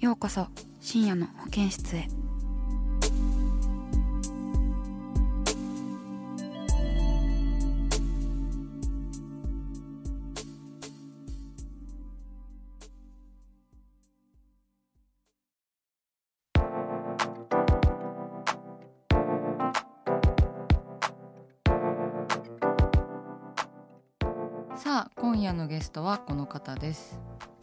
ようこそ深夜の保健室へ。さあ今夜のゲストはこの方です。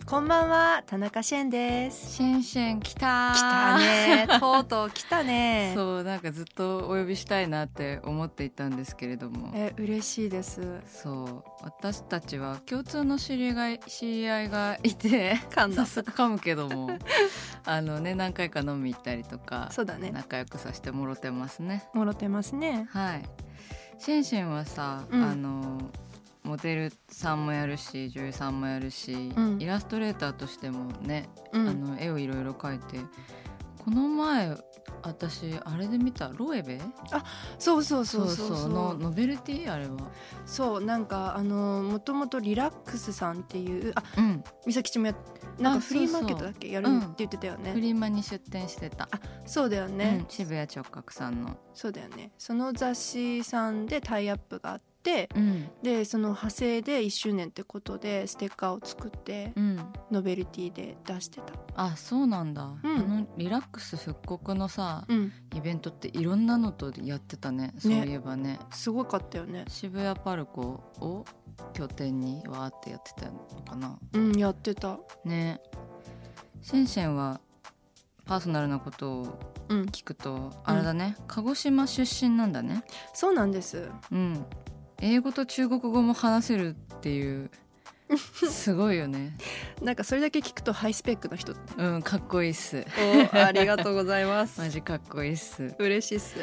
こんばんは、田中シェンです。シェンシェン来た来たね、とうとう来たね。そうなんかずっとお呼びしたいなって思っていたんですけれどもえ、嬉しいです。そう私たちは共通の知り合い知り合いがいて噛んだ早速噛むけども あのね何回か飲み行ったりとかそうだね。仲良くさせてもろてますねもろてますね。はいシェンシェンはさ、うんあのモデルさんもやるし女優さんもやるし、うん。イラストレーターとしてもね、あうん。の絵をいろいろ描いてこの前私あれで見たロエベ？そうそうそうそうそう。のノベルティ？あれは。そう、なんかあのもともとリラックスさんっていう、あ、うん。美咲ちもやなんかあフリーマーケットだっけ？やるうん。って言ってたよフね。リマに出店してた、そうだようんね。渋谷直角さんの、そうだよね。その雑誌さんでタイアップがあって、うんでその派生で1周年ってことでステッカーを作ってうん、ノベルティで出してた。あそうなんだ、うんあのリラックス復刻のさ、うん。イベントっていろんなのとやってたねそういえばねすごかったよね。渋谷パルコを拠点にわーってやってたのかなうん、やってた。ねシェンシェンはパーソナルなことをうん。聞くとあれだね、鹿児島出身なんだねそうなんです。うん英語と中国語も話せるっていうすごいよね。なんかそれだけ聞くとハイスペックな人。うんかっこいいっす。お、ありがとうございます。マジかっこいいっす。嬉しいっす。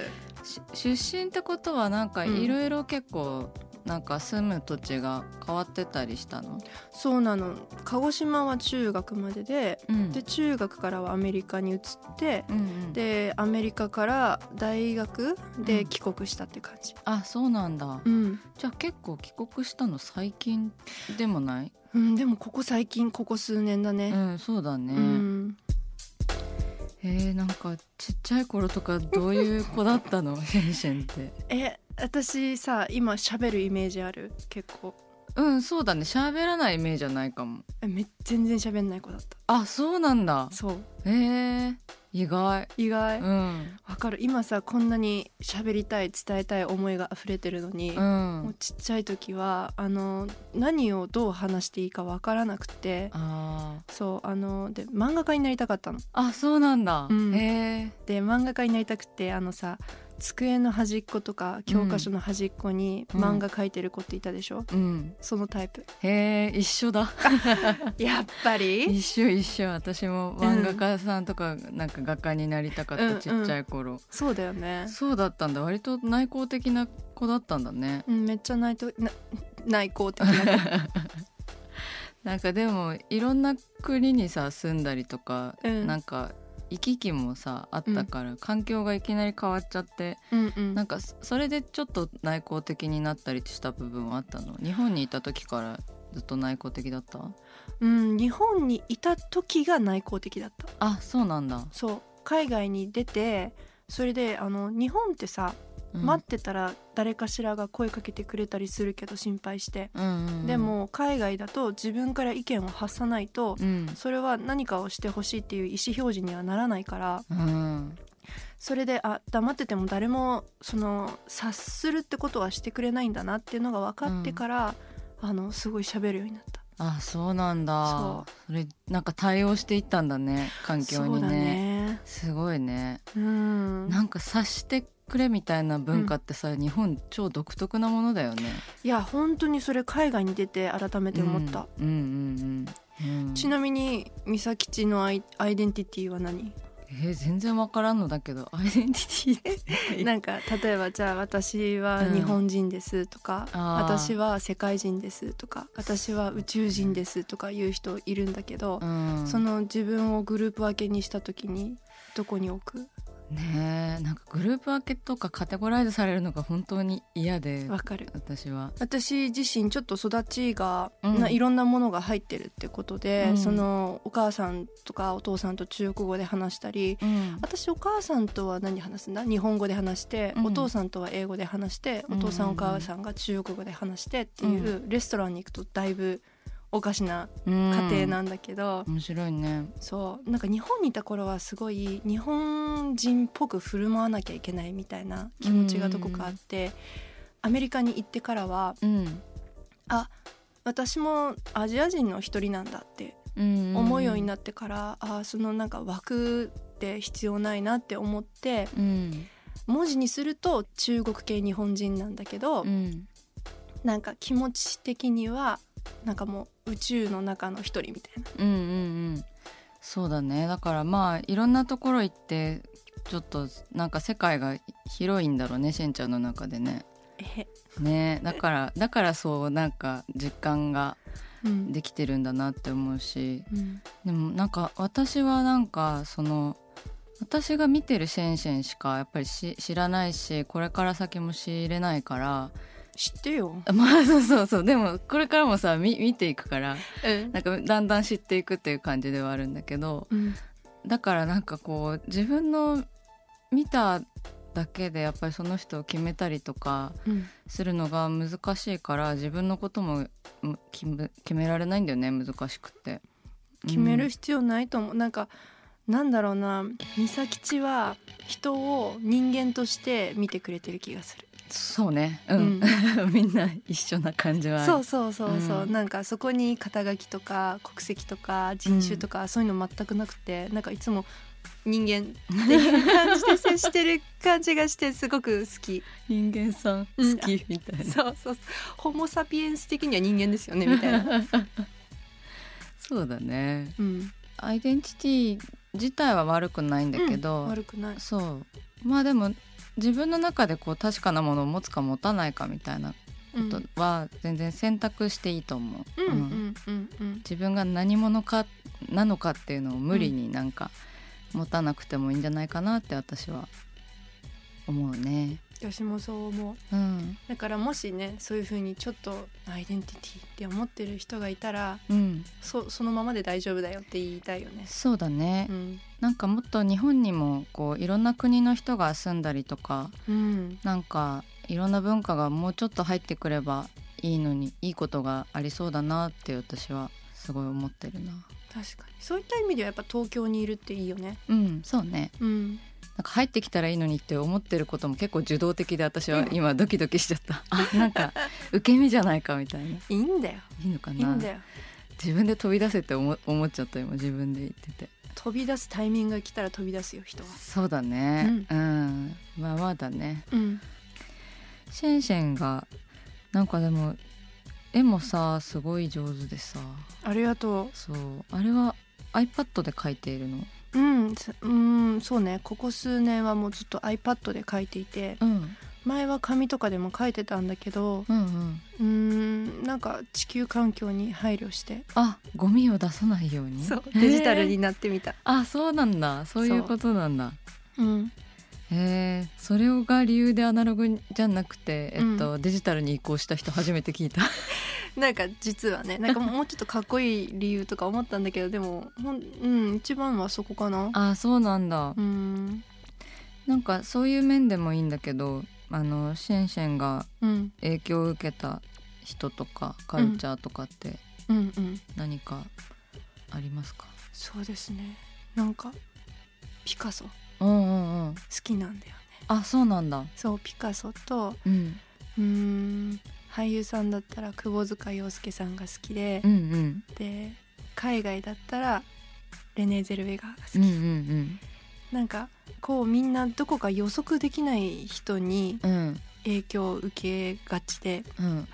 し出身ってことはなんかうん。いろいろ結構なんか住む土地が変わってたりしたの、そうなの。鹿児島は中学までで、うんで中学からはアメリカに移って、うんうん、でアメリカから大学で帰国したって感じ。あそうなんだ、うん。じゃあ結構帰国したの？最近でもない？うん、でもここ最近ここ数年だうね。んそうだね、うん。えー、なんかちっちゃい頃とかどういう子だったの？シェンシェンってえ、私さ今喋るイメージある？結構。うんそうだね。喋らないイメージじゃないかも。えめ全然喋んない子だった。あそうなんだ。そう。えー、意外。意外。うん。わかる。今さこんなに喋りたい伝えたい思いが溢れてるのに、うもんうちっちゃい時はあの何をどう話していいかわからなくてあー。そうあので漫画家になりたかったの。あそうなんだ、うん。へで漫画家になりたくてあのさ机の端っことか教科書の端っこにうん。漫画描いてる子っていたでしょ、えうん。そのタイプ。へえ一緒だ。やっぱり？一緒一緒。私も漫画家さんとかなんか画家になりたかった、うん。ちっちゃい頃、そうだよね、そうだったんだ。割と内向的な子だったんだね。うん、めっちゃ内とな内向的な。なんかでもいろんな国にさ住んだりとか、うん。なんか行き来もさあったから、環境がいきなり変わっちゃってうんうん。なんかそそれでちょっと内向的になったりした部分はあったの？日本にいた時からずっと内向的だった？うん、日本にいた時が内向的だった。あそうなんだ。そう。海外に出てそれであの日本ってさうん待ってたら誰かしらが声かけてくれたりするけど心配して、うんうんうん。でも海外だと自分から意見を発さないと、うん。それは何かをしてほしいっていう意思表示にはならないから。うん。それであ黙ってても誰もその察するってことはしてくれないんだなっていうのが分かってから、あのすごい喋るようになった。あそうなんだ。そそれなんか対応していったんだね環境にね。ね。すごいね。うん。なんか察してくれみたいな文化ってさ、日本超独特なものだよね。いや本当にそれ海外に出て改めて思った、うん、うんうんうんうん。ちなみに美咲ちのアイアイデンティティは何？えー全然わからんのだけどアイデンティティって。なんか例えばじゃあ私は日本人ですとか、あー。私は世界人ですとか私は宇宙人ですとか言う人いるんだけど、うん。その自分をグループ分けにした時にどこに置く？ねえなんかグループ分けとかカテゴライズされるのが本当に嫌でわかる。私は。私自身ちょっと育ちが、うん。ないろんなものが入ってるってことで、うん。そのお母さんとかお父さんと中国語で話したりうん。私お母さんとは何話すんだ？日本語で話して、うん。お父さんとは英語で話してお父さんお母さんが中国語で話してっていう、レストランに行くとだいぶおかしな家庭なんだけど、面白いね。そう。なんか日本にいた頃はすごい日本人っぽく振る舞わなきゃいけないみたいな気持ちがどこかあって、アメリカに行ってからはうん。あ私もアジア人の一人なんだって思うようになってから、あそのなんか枠って必要ないなって思ってうん。文字にすると中国系日本人なんだけど、うん。なんか気持ち的にはなんかもう宇宙の中の一人みたいな。うんうんうん。そうだね。だからまあいろんなところ行ってちょっとなんか世界が広いんだろうねしんちゃんの中でね。え。ね。だからだからそうなんか実感がうん。できてるんだなって思うし。うん。でもなんか私はなんかその私が見てるシェンシェンしかやっぱりし知らないしこれから先も知れないから知ってよ。まあそうそうそうでもこれからもさ見見ていくからうんなんかだんだん知っていくっていう感じではあるんだけどうんだからなんかこう自分の見ただけでやっぱりその人を決めたりとかうんするのが難しいから自分のこともうん決められないんだよね難しくって。決めうんる必要ないと思う、なんかなんだろうな美咲ちは人を人間として見てくれてる気がする。そうね。うん、みんな一緒な感じは。そうそうそうそう、うん。なんかそこに肩書きとか国籍とか人種とか、そういうの全くなくてなんかいつも人間っていう感じで接してる感じがしてすごく好き。人間さんうん好きみたいな、そうそうそう。ホモ・サピエンス的には人間ですよねみたいな、そうだね。うん、アイデンティティ自体は悪くないんだけど、悪くない。そう。まあでも自分の中でこう確かなものを持つか持たないかみたいなことは全然選択していいと思う、自分が何者かなのかっていうのを無理になんか持たなくてもいいんじゃないかなって私は思うね。私もそう思う。うん、だからもしねそういう風にちょっとアイデンティティって思ってる人がいたらうん、そそのままで大丈夫だよって言いたいよね。そうだね、うん。なんかもっと日本にもこういろんな国の人が住んだりとかうん。なんかいろんな文化がもうちょっと入ってくればいいのにいいことがありそうだなって私はすごい思ってるな。確かに。そういった意味ではやっぱ東京にいるっていいよね。うんそうね。うん、なんか入ってきたらいいのにって思ってることも結構受動的で私は今ドキドキしちゃった。あなんか受け身じゃないかみたいな。いいんだよ。いいのかな。いいんだよ。自分で飛び出せって思思っちゃった今自分で言ってて。飛び出すタイミングが来たら飛び出すよ人は。そうだね。うん、まあまだね。うん、シェンシェンがなんかでも絵もさすごい上手でさ。ありがとそう。あれは iPad で描いているの？う。うん、すうん、そうね。ここ数年はもうずっと iPad で書いていて、うん前は紙とかでも書いてたんだけど、うんうん。うん、なんか地球環境に配慮して、あゴミを出さないように。そうデジタルになってみた。あそうなんだ。そういうことなんだ。う。ん、へえそれが理由でアナログじゃなくて、えっとデジタルに移行した人初めて聞いた なんか実はね、なんかもうちょっとかっこいい理由とか思ったんだけど、でも、ほんうん、一番はそこかな。あそうなんだ。うん、なんかそういう面でもいいんだけどあのシェンシェンがうん。影響を受けた人とかカルチャーとかってうん。うん何かありますか、そうですね。なんかピカソ。好うんうんうん。きなんだよね。あそうなんだ。そうピカソとうん。うーん俳優さんだったら窪塚洋介さんが好きでうんうん。で海外だったらレネー・ゼルウェガーが好き、うんうんなんかこうみんなどこか予測できない人に影響を受けがちで。うん。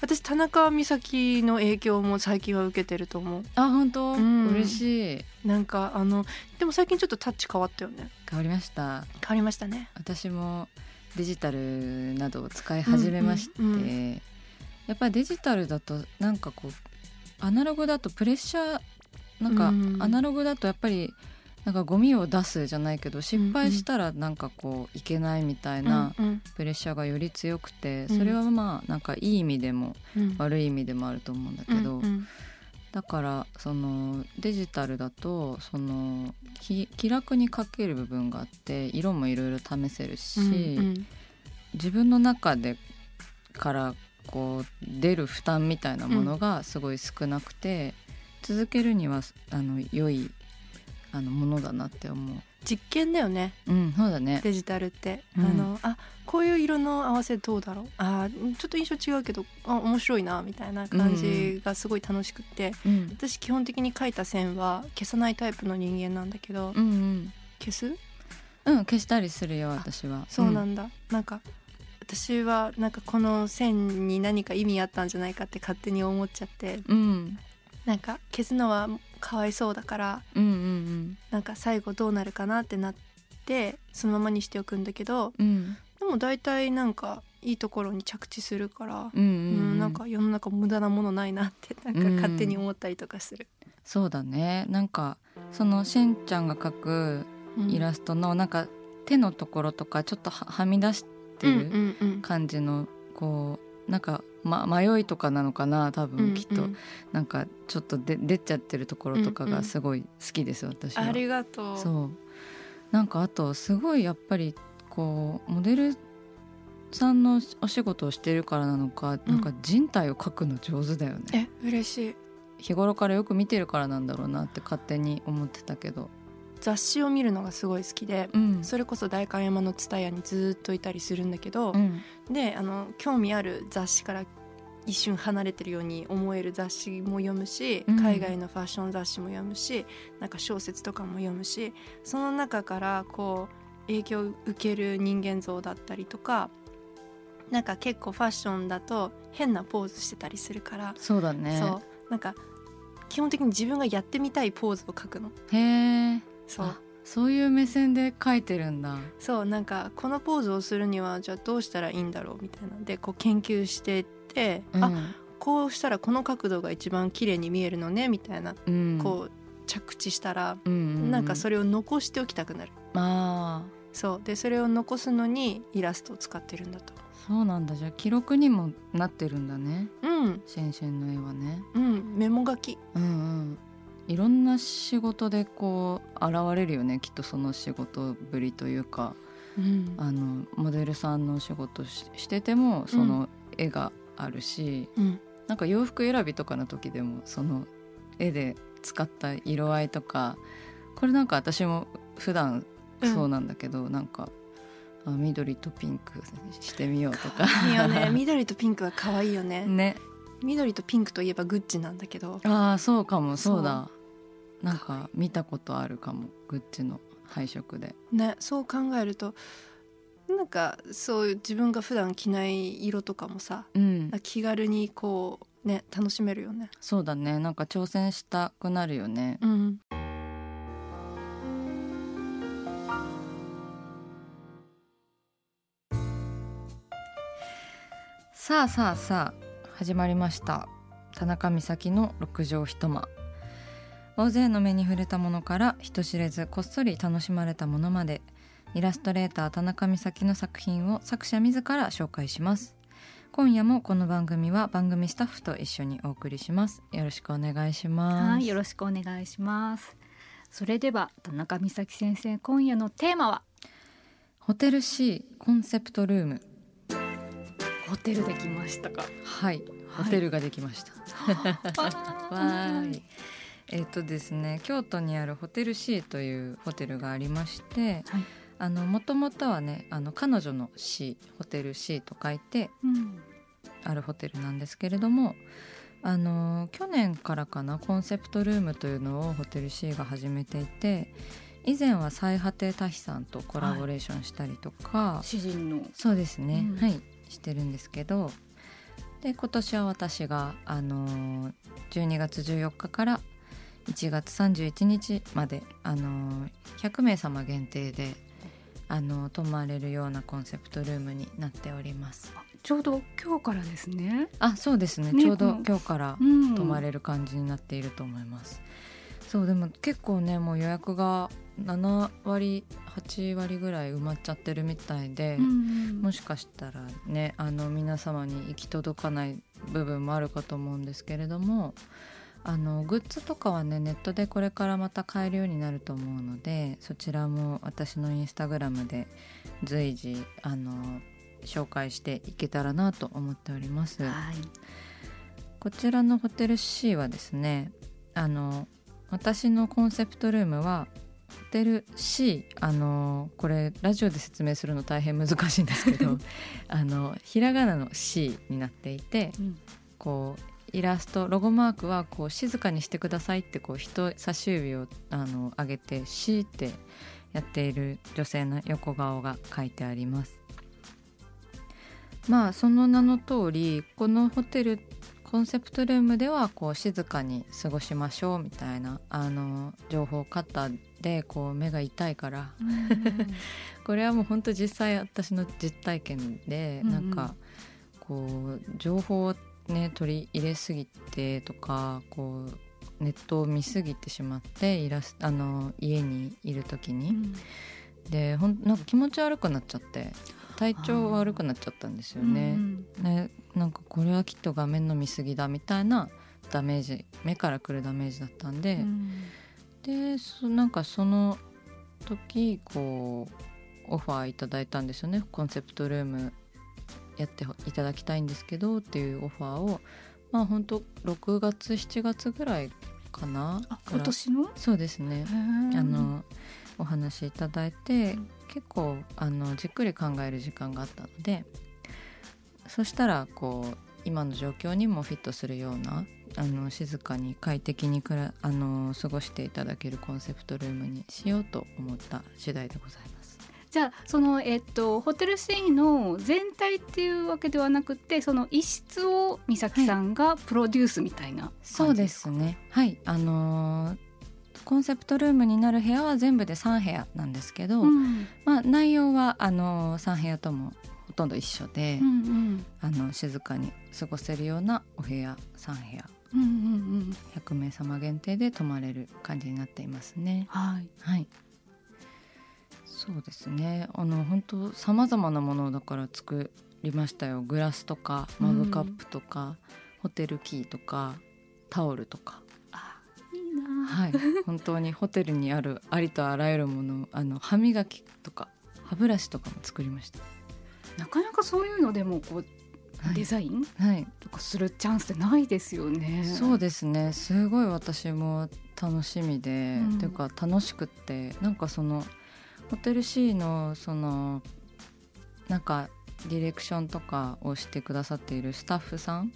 私田中美咲の影響も最近は受けてると思う。あ本当、うん。嬉しい。なんかあのでも最近ちょっとタッチ変わったよね。変わりました。変わりましたね。私もデジタルなどを使い始めまして、うんうんうやっぱりデジタルだとなんかこうアナログだとプレッシャーなんかうん。アナログだとやっぱりなんかゴミを出すじゃないけど失敗したらなんかこういけないみたいなプレッシャーがより強くてうん。それはまあなんかいい意味でもうん。悪い意味でもあると思うんだけど、うんうんだからそのデジタルだとそのき気楽に描ける部分があって色もいろいろ試せるし、うん。自分の中でからこう出る負担みたいなものがすごい少なくて、続けるにはあの良いあのものだなって思う。実験だよね。うん、そうだね。デジタルって、うん。あのあこういう色の合わせどうだろう？あーちょっと印象違うけどあ面白いなみたいな感じがすごい楽しくって、うん、私基本的に描いた線は消さないタイプの人間なんだけど、うん、うん、消す？うん、消したりするよ、私は。そうなんだ、なんか私はなんかこの線に何か意味あったんじゃないかって勝手に思っちゃって。うん、うん、なんか消すのはかわいそうだからうん、うん、なんか最後どうなるかなってなってそのままにしておくんだけどうん、うん、でも大体なんかいいところに着地するから、うん、うん、うんなんか世の中無駄なものないなってなんか勝手に思ったりとかする。そうだね。なんかそのしんちゃんが描くイラストのなんか手のところとかちょっとははみ出してる。うんうんうん感じのこうなんか、ま、迷いとかなのかな多分きっと、うん。うんなんかちょっとで出ちゃってるところとかうんうん。がすごい好きです、私は。ありがとう。そう。なんかあとすごいやっぱりこうモデルさんのお仕事をしてるからなのか、うん。なんか人体を描くの上手だよね。え嬉しい。日頃からよく見てるからなんだろうなって勝手に思ってたけど雑誌を見るのがすごい好きで、うん。それこそ代官山の蔦屋にずっといたりするんだけど、うん。であの興味ある雑誌から一瞬離れてるように思える雑誌も読むし、うん。海外のファッション雑誌も読むしなんか小説とかも読むしその中からこう影響を受ける人間像だったりとかなんか結構ファッションだと変なポーズしてたりするから、そうだね。そう。なんか基本的に自分がやってみたいポーズを描くの。へえそう。あそういう目線で描いてるんだ。そうなんかこのポーズをするにはじゃあどうしたらいいんだろうみたいな。んでこう研究してって、うん。あこうしたらこの角度が一番綺麗に見えるのねみたいな、うん。こう着地したら、うんなんかそれを残しておきたくなる。ああ。そう。でそれを残すのにイラストを使ってるんだと。そうなんだ。じゃあ記録にもなってるんだね。うん。シェンシェンの絵はね。うん。メモ書き。うんうんいろんな仕事でこう現れるよね。きっとその仕事ぶりというか。うん。あのモデルさんのお仕事ししててもその絵があるし、うん。なんか洋服選びとかの時でもその絵で使った色合いとかこれなんか私も普段そうなんだけど、なんかあ緑とピンクしてみようとか。いいよね。緑とピンクは可愛いよね。ね。緑とピンクといえばグッチなんだけど。ああそうかも。そうだ。そなんか見たことあるかもグッチの配色で。ねそう考えるとなんかそういう自分が普段着ない色とかもさうん。気軽にこうね楽しめるよね。そうだね。なんか挑戦したくなるよね。うん。さあさあさあ始まりました。田中美咲の六畳一間大勢の目に触れたものから人知れずこっそり楽しまれたものまでイラストレーター田中美咲の作品を作者自ら紹介します。今夜もこの番組は番組スタッフと一緒にお送りします。よろしくお願いします。はい、よろしくお願いします。それでは田中美咲先生、今夜のテーマは？ホテル C コンセプトルーム。ホテルできましたか。はいホテルができました、わーいえっ、とですね京都にあるホテル C というホテルがありましてはい。あのもともとはねあの彼女の C ホテル C と書いてうん。あるホテルなんですけれどもあの去年からかなコンセプトルームというのをホテル C が始めていて以前は最果て多比さんとコラボレーションしたりとか、詩人の。そうですね、うん。はいしてるんですけどで今年は私があの12月14日から1月31日まであの100名様限定であの泊まれるようなコンセプトルームになっております。ちょうど今日からですね。あそうですねねちょうど今日からうん泊まれる感じになっていると思います。そうでも結構ねもう予約が7割8割ぐらい埋まっちゃってるみたいで、うんもしかしたらねあの皆様に行き届かない部分もあるかと思うんですけれどもあのグッズとかはねネットでこれからまた買えるようになると思うのでそちらも私のインスタグラムで随時あの紹介していけたらなと思っております。はい。こちらのホテル C はですねあの私のコンセプトルームはホテル C あのこれラジオで説明するの大変難しいんですけど あのひらがなの C になっていてうんこうイラストロゴマークはこう静かにしてくださいってこう人差し指をあの上げて C ってやっている女性の横顔が書いてあります。まあその名の通りこのホテルコンセプトルームではこう静かに過ごしましょうみたいなあの情報型でこう目が痛いから。これはもう本当実際私の実体験で、なんかこう情報をね取り入れすぎてとかこうネットを見すぎてしまってイラスあの家にいる時に、うん。でほんなんか気持ち悪くなっちゃって体調悪くなっちゃったんですよね。うんねなんかこれはきっと画面の見過ぎだみたいなダメージ目からくるダメージだったんで、うん。でそなんかその時こうオファーいただいたんですよね。コンセプトルームやっていただきたいんですけどっていうオファーをまあ本当6月7月ぐらいかなあ今年の？そうですねああのお話いただいて、うん結構あのじっくり考える時間があったのでそしたらこう今の状況にもフィットするようなあの静かに快適にくらあの過ごしていただけるコンセプトルームにしようと思った次第でございます。じゃあそのえっとホテル C の全体っていうわけではなくてその一室を美咲さんがプロデュースみたいな感じそうですね。はい。あのーコンセプトルームになる部屋は全部で3部屋なんですけど、うん。まあ、内容はあのー3部屋ともほとんど一緒で、うんうん。あの静かに過ごせるようなお部屋3部屋。うんうんうん100名様限定で泊まれる感じになっていますね。はい。はいそうですね。あの本当さまざまなものをだから作りましたよ。グラスとかマグカップとか、ホテルキーとかタオルとか。あいいな。はい。本当にホテルにあるありとあらゆるものあの歯磨きとか歯ブラシとかも作りました。なかなかそういうのでもこうはい。デザインはい。とかするチャンスってないですよね。そうですね。すごい私も楽しみで、うん。っていうか楽しくってなんかそのホテル C のそのなんかディレクションとかをしてくださっているスタッフさん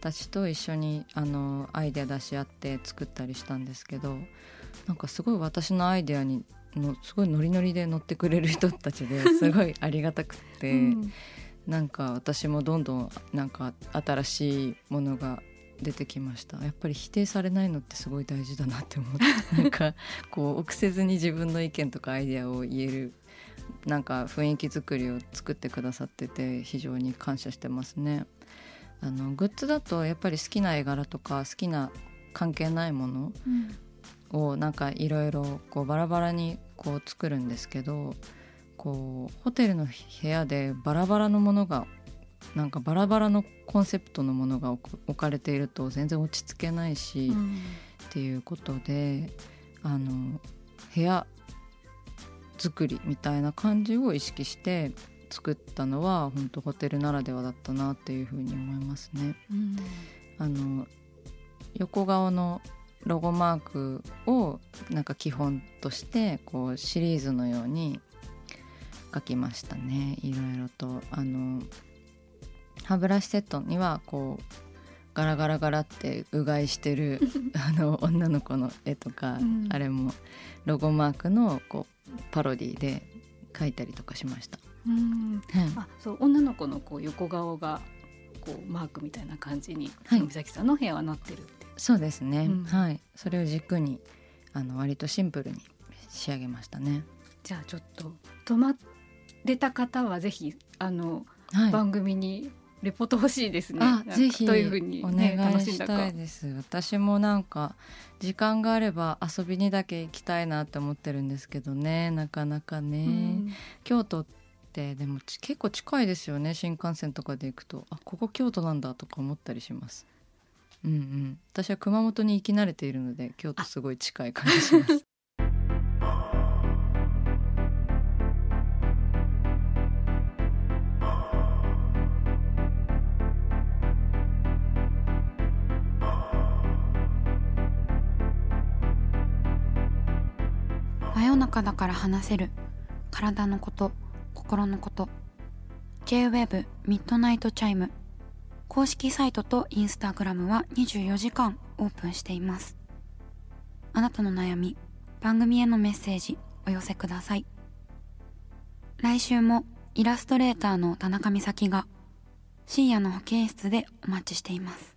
たちと一緒にあのアイデア出し合って作ったりしたんですけどなんかすごい私のアイデアにのすごいノリノリで乗ってくれる人たちで すごいありがたくって。うんなんか私もどんどんなんか新しいものが出てきました。やっぱり否定されないのってすごい大事だなって思って。なんかこう臆せずに自分の意見とかアイデアを言えるなんか雰囲気作りを作ってくださってて非常に感謝してますね。あのグッズだとやっぱり好きな絵柄とか好きな関係ないものうん。をなんかいろいろこうバラバラにこう作るんですけどこうホテルの部屋でバラバラのものがなんかバラバラのコンセプトのものが置かれていると全然落ち着けないし、うん。っていうことであの部屋作りみたいな感じを意識して作ったのは本当ホテルならではだったなっていうふうに思いますね。うん。あの横顔のロゴマークをなんか基本としてこうシリーズのように書きましたね。いろいろと。あの歯ブラシセットにはこうガラガラガラってうがいしてる あの女の子の絵とか、うん。あれもロゴマークのこうパロディで書いたりとかしました。うん。はい。あそう女の子のこう横顔がこうマークみたいな感じに、はい。美咲さんの部屋はなってるってそうですね、うん。はい。それを軸にあの割とシンプルに仕上げましたね。じゃあちょっと泊まれた方はぜひあの、はい、番組にレポート欲しいですね。ぜひどういうふうに、おね、願いしたいです。私もなんか時間があれば遊びにだけ行きたいなって思ってるんですけどね。なかなかね、うん。京都ってでもち結構近いですよね。新幹線とかで行くと。あここ京都なんだとか思ったりします。うんうん。私は熊本に行き慣れているので京都すごい近い感じします真夜中だから話せる。体のこと心のこと。J-WEB ミッドナイトチャイム。公式サイトとインスタグラムは24時間オープンしています。あなたの悩み番組へのメッセージお寄せください。来週もイラストレーターの田中美咲が深夜の保健室でお待ちしています。